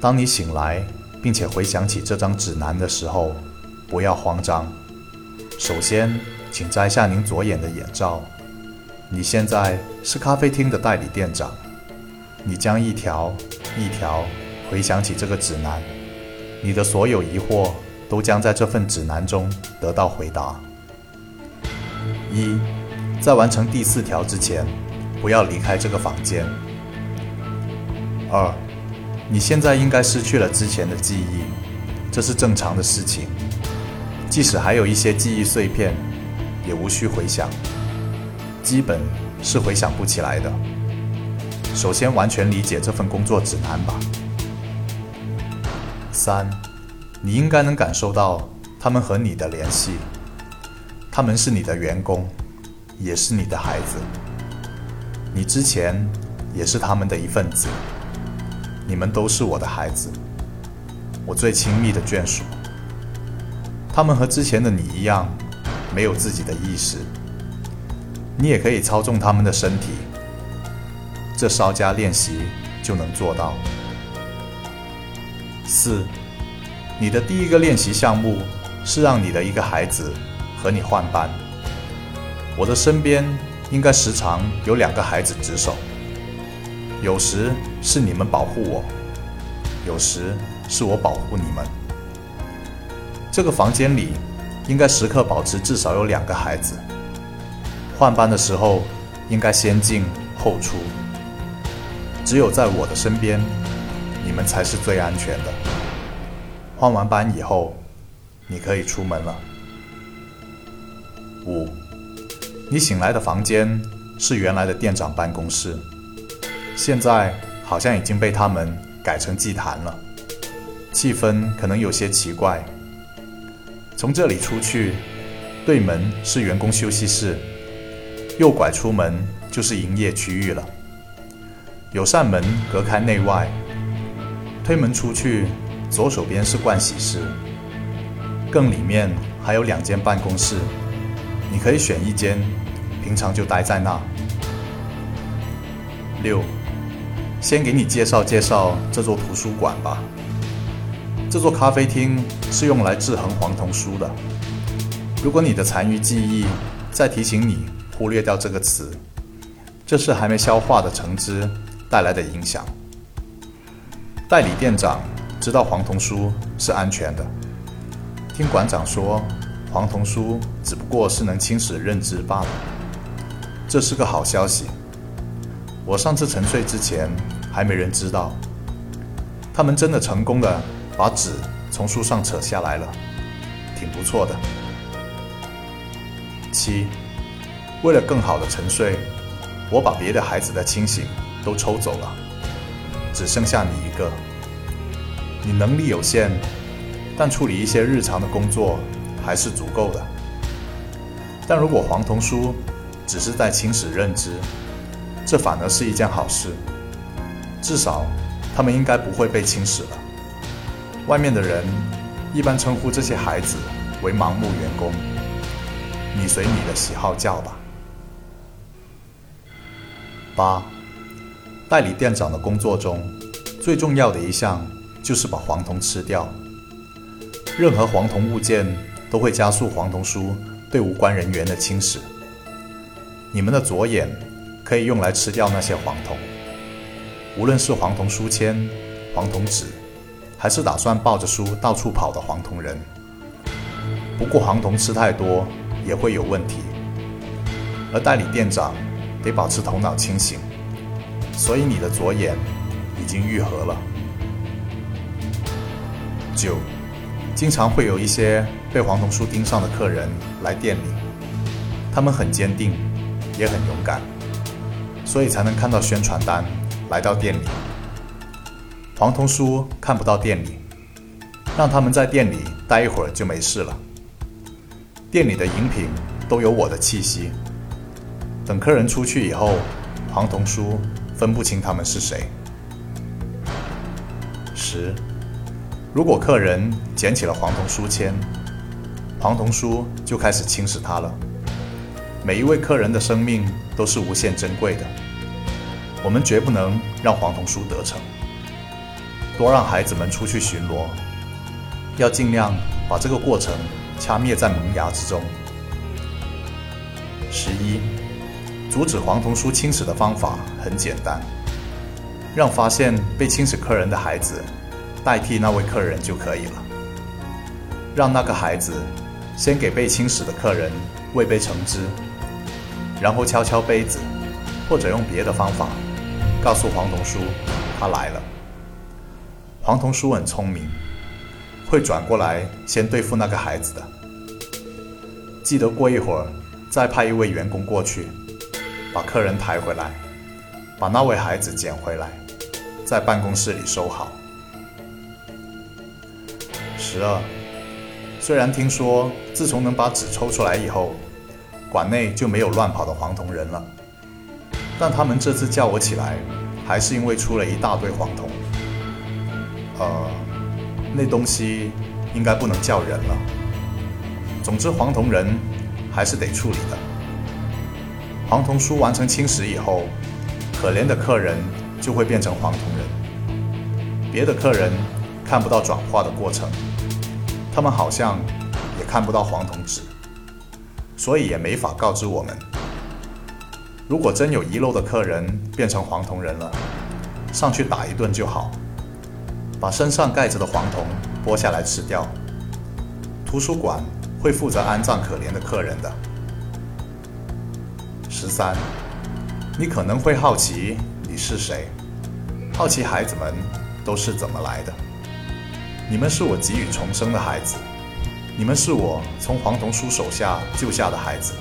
当你醒来，并且回想起这张指南的时候，不要慌张。首先，请摘下您左眼的眼罩。你现在是咖啡厅的代理店长，你将一条一条回想起这个指南，你的所有疑惑都将在这份指南中得到回答。一，在完成第四条之前，不要离开这个房间。二，你现在应该失去了之前的记忆，这是正常的事情。即使还有一些记忆碎片，也无需回想。基本是回想不起来的。首先，完全理解这份工作指南吧。三，你应该能感受到他们和你的联系。他们是你的员工，也是你的孩子。你之前也是他们的一份子。你们都是我的孩子，我最亲密的眷属。他们和之前的你一样，没有自己的意识。你也可以操纵他们的身体，这稍加练习就能做到。四，你的第一个练习项目是让你的一个孩子和你换班。我的身边应该时常有两个孩子值守，有时是你们保护我，有时是我保护你们。这个房间里应该时刻保持至少有两个孩子。换班的时候，应该先进后出。只有在我的身边，你们才是最安全的。换完班以后，你可以出门了。五，你醒来的房间是原来的店长办公室，现在好像已经被他们改成祭坛了，气氛可能有些奇怪。从这里出去，对门是员工休息室。右拐出门就是营业区域了，有扇门隔开内外。推门出去，左手边是盥洗室，更里面还有两间办公室，你可以选一间，平常就待在那。六，先给你介绍介绍这座图书馆吧。这座咖啡厅是用来制衡黄铜书的。如果你的残余记忆再提醒你。忽略掉这个词，这是还没消化的橙汁带来的影响。代理店长知道黄铜书是安全的，听馆长说，黄铜书只不过是能侵蚀认知罢了，这是个好消息。我上次沉睡之前还没人知道，他们真的成功的把纸从书上扯下来了，挺不错的。七。为了更好的沉睡，我把别的孩子的清醒都抽走了，只剩下你一个。你能力有限，但处理一些日常的工作还是足够的。但如果黄铜书只是在侵蚀认知，这反而是一件好事。至少他们应该不会被侵蚀了。外面的人一般称呼这些孩子为盲目员工，你随你的喜好叫吧。八，代理店长的工作中，最重要的一项就是把黄铜吃掉。任何黄铜物件都会加速黄铜书对无关人员的侵蚀。你们的左眼可以用来吃掉那些黄铜，无论是黄铜书签、黄铜纸，还是打算抱着书到处跑的黄铜人。不过黄铜吃太多也会有问题，而代理店长。得保持头脑清醒，所以你的左眼已经愈合了。九，经常会有一些被黄铜书盯上的客人来店里，他们很坚定，也很勇敢，所以才能看到宣传单来到店里。黄铜书看不到店里，让他们在店里待一会儿就没事了。店里的饮品都有我的气息。等客人出去以后，黄铜书分不清他们是谁。十，如果客人捡起了黄铜书签，黄铜书就开始侵蚀它了。每一位客人的生命都是无限珍贵的，我们绝不能让黄铜书得逞。多让孩子们出去巡逻，要尽量把这个过程掐灭在萌芽之中。十一，阻止黄铜书侵蚀的方法很简单，让发现被侵蚀客人的孩子代替那位客人就可以了。让那个孩子先给被侵蚀的客人喂杯橙汁，然后敲敲杯子，或者用别的方法告诉黄铜书他来了。黄铜书很聪明，会转过来先对付那个孩子的。记得过一会儿。再派一位员工过去，把客人抬回来，把那位孩子捡回来，在办公室里收好。十二，虽然听说自从能把纸抽出来以后，馆内就没有乱跑的黄铜人了，但他们这次叫我起来，还是因为出了一大堆黄铜。呃，那东西应该不能叫人了。总之，黄铜人。还是得处理的。黄铜书完成侵蚀以后，可怜的客人就会变成黄铜人。别的客人看不到转化的过程，他们好像也看不到黄铜纸，所以也没法告知我们。如果真有遗漏的客人变成黄铜人了，上去打一顿就好，把身上盖着的黄铜剥下来吃掉。图书馆。会负责安葬可怜的客人的。十三，你可能会好奇你是谁，好奇孩子们都是怎么来的。你们是我给予重生的孩子，你们是我从黄铜书手下救下的孩子。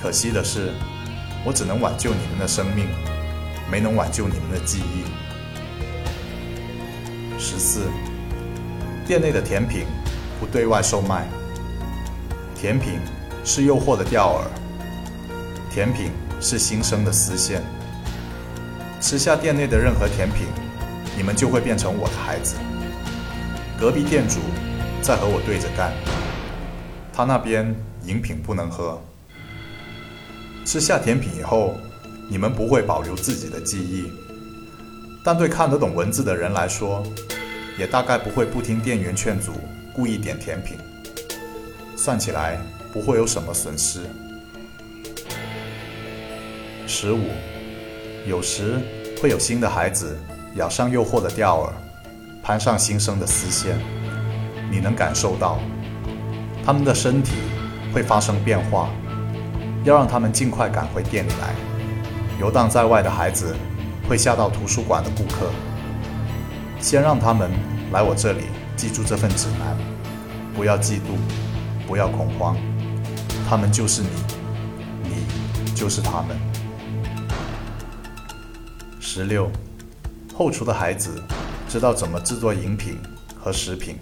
可惜的是，我只能挽救你们的生命，没能挽救你们的记忆。十四，店内的甜品不对外售卖。甜品是诱惑的钓饵，甜品是新生的丝线。吃下店内的任何甜品，你们就会变成我的孩子。隔壁店主在和我对着干，他那边饮品不能喝。吃下甜品以后，你们不会保留自己的记忆，但对看得懂文字的人来说，也大概不会不听店员劝阻，故意点甜品。算起来不会有什么损失。十五，有时会有新的孩子咬上诱惑的钓饵，攀上新生的丝线，你能感受到他们的身体会发生变化。要让他们尽快赶回店里来。游荡在外的孩子会吓到图书馆的顾客。先让他们来我这里，记住这份指南，不要嫉妒。不要恐慌，他们就是你，你就是他们。十六，后厨的孩子知道怎么制作饮品和食品，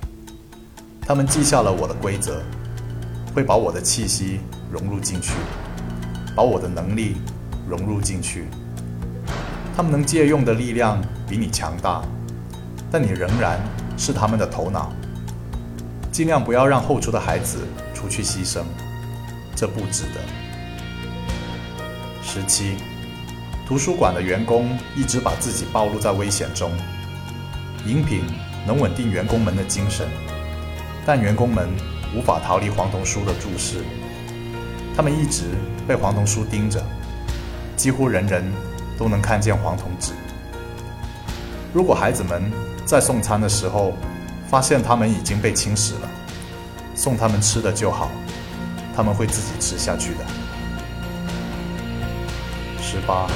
他们记下了我的规则，会把我的气息融入进去，把我的能力融入进去。他们能借用的力量比你强大，但你仍然是他们的头脑。尽量不要让后厨的孩子出去牺牲，这不值得。十七，图书馆的员工一直把自己暴露在危险中。饮品能稳定员工们的精神，但员工们无法逃离黄铜书的注视。他们一直被黄铜书盯着，几乎人人都能看见黄铜纸。如果孩子们在送餐的时候，发现他们已经被侵蚀了，送他们吃的就好，他们会自己吃下去的。十八，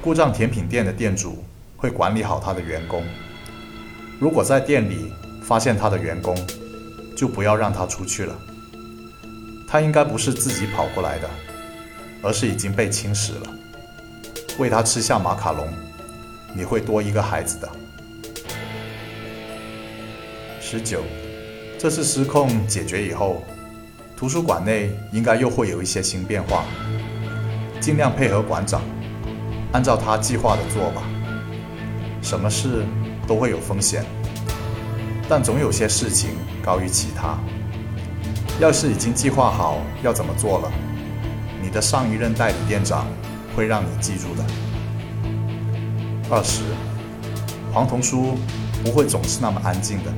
故障甜品店的店主会管理好他的员工。如果在店里发现他的员工，就不要让他出去了。他应该不是自己跑过来的，而是已经被侵蚀了。喂他吃下马卡龙，你会多一个孩子的。十九，这次失控解决以后，图书馆内应该又会有一些新变化。尽量配合馆长，按照他计划的做吧。什么事都会有风险，但总有些事情高于其他。要是已经计划好要怎么做了，你的上一任代理店长会让你记住的。二十，黄铜书不会总是那么安静的，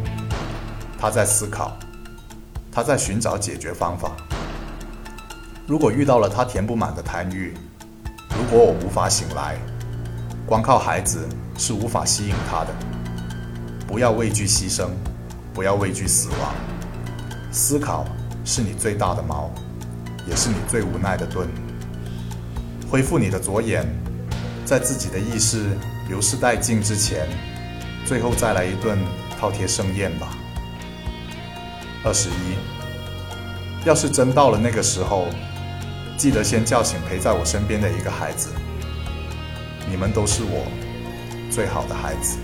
他在思考，他在寻找解决方法。如果遇到了他填不满的贪欲，如果我无法醒来，光靠孩子是无法吸引他的。不要畏惧牺牲，不要畏惧死亡。思考是你最大的矛，也是你最无奈的盾。恢复你的左眼，在自己的意识流失殆尽之前，最后再来一顿饕餮盛宴吧。二十一，要是真到了那个时候，记得先叫醒陪在我身边的一个孩子。你们都是我最好的孩子。